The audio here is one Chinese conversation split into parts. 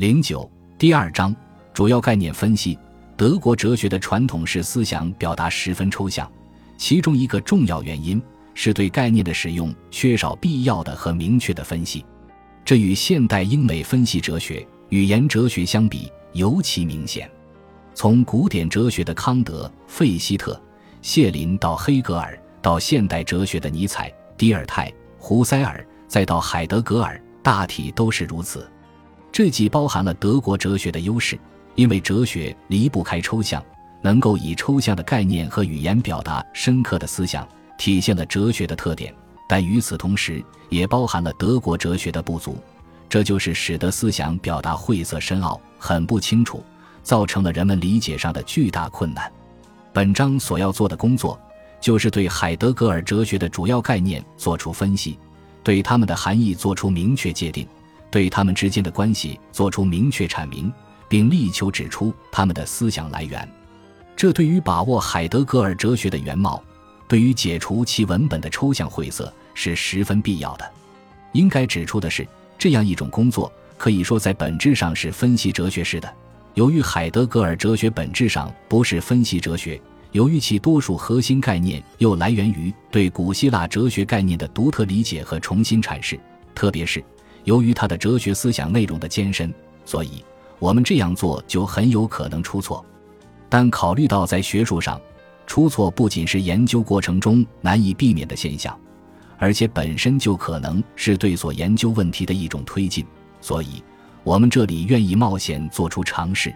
零九第二章主要概念分析。德国哲学的传统式思想表达十分抽象，其中一个重要原因是对概念的使用缺少必要的和明确的分析。这与现代英美分析哲学、语言哲学相比尤其明显。从古典哲学的康德、费希特、谢林到黑格尔，到现代哲学的尼采、迪尔泰、胡塞尔，再到海德格尔，大体都是如此。这既包含了德国哲学的优势，因为哲学离不开抽象，能够以抽象的概念和语言表达深刻的思想，体现了哲学的特点；但与此同时，也包含了德国哲学的不足，这就是使得思想表达晦涩深奥、很不清楚，造成了人们理解上的巨大困难。本章所要做的工作，就是对海德格尔哲学的主要概念做出分析，对他们的含义做出明确界定。对他们之间的关系做出明确阐明，并力求指出他们的思想来源，这对于把握海德格尔哲学的原貌，对于解除其文本的抽象晦涩是十分必要的。应该指出的是，这样一种工作可以说在本质上是分析哲学式的。由于海德格尔哲学本质上不是分析哲学，由于其多数核心概念又来源于对古希腊哲学概念的独特理解和重新阐释，特别是。由于他的哲学思想内容的艰深，所以我们这样做就很有可能出错。但考虑到在学术上，出错不仅是研究过程中难以避免的现象，而且本身就可能是对所研究问题的一种推进，所以我们这里愿意冒险做出尝试。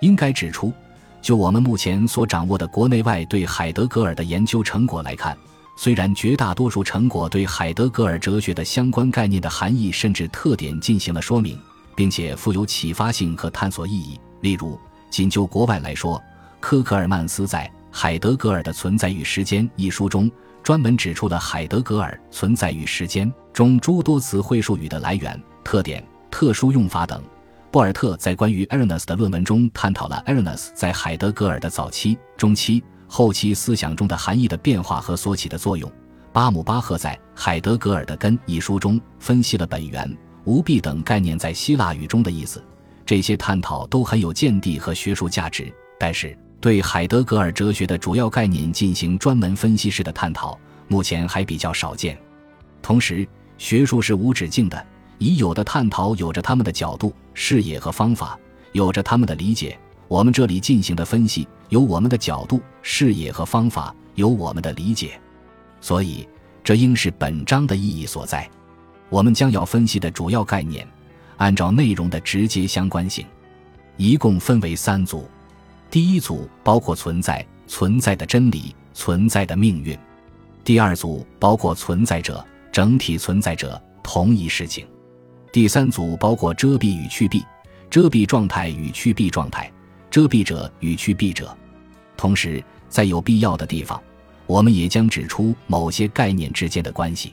应该指出，就我们目前所掌握的国内外对海德格尔的研究成果来看。虽然绝大多数成果对海德格尔哲学的相关概念的含义甚至特点进行了说明，并且富有启发性和探索意义。例如，仅就国外来说，科克尔曼斯在《海德格尔的存在与时间》一书中，专门指出了海德格尔《存在与时间》中诸多词汇术语的来源、特点、特殊用法等。博尔特在关于 Ernest 的论文中，探讨了 Ernest 在海德格尔的早期、中期。后期思想中的含义的变化和所起的作用。巴姆巴赫在《海德格尔的根》一书中分析了本源、无弊等概念在希腊语中的意思。这些探讨都很有见地和学术价值，但是对海德格尔哲学的主要概念进行专门分析式的探讨，目前还比较少见。同时，学术是无止境的，已有的探讨有着他们的角度、视野和方法，有着他们的理解。我们这里进行的分析有我们的角度、视野和方法，有我们的理解，所以这应是本章的意义所在。我们将要分析的主要概念，按照内容的直接相关性，一共分为三组。第一组包括存在、存在的真理、存在的命运；第二组包括存在者、整体存在者、同一事情；第三组包括遮蔽与去蔽、遮蔽状态与去蔽状态。遮蔽者与去蔽者，同时在有必要的地方，我们也将指出某些概念之间的关系。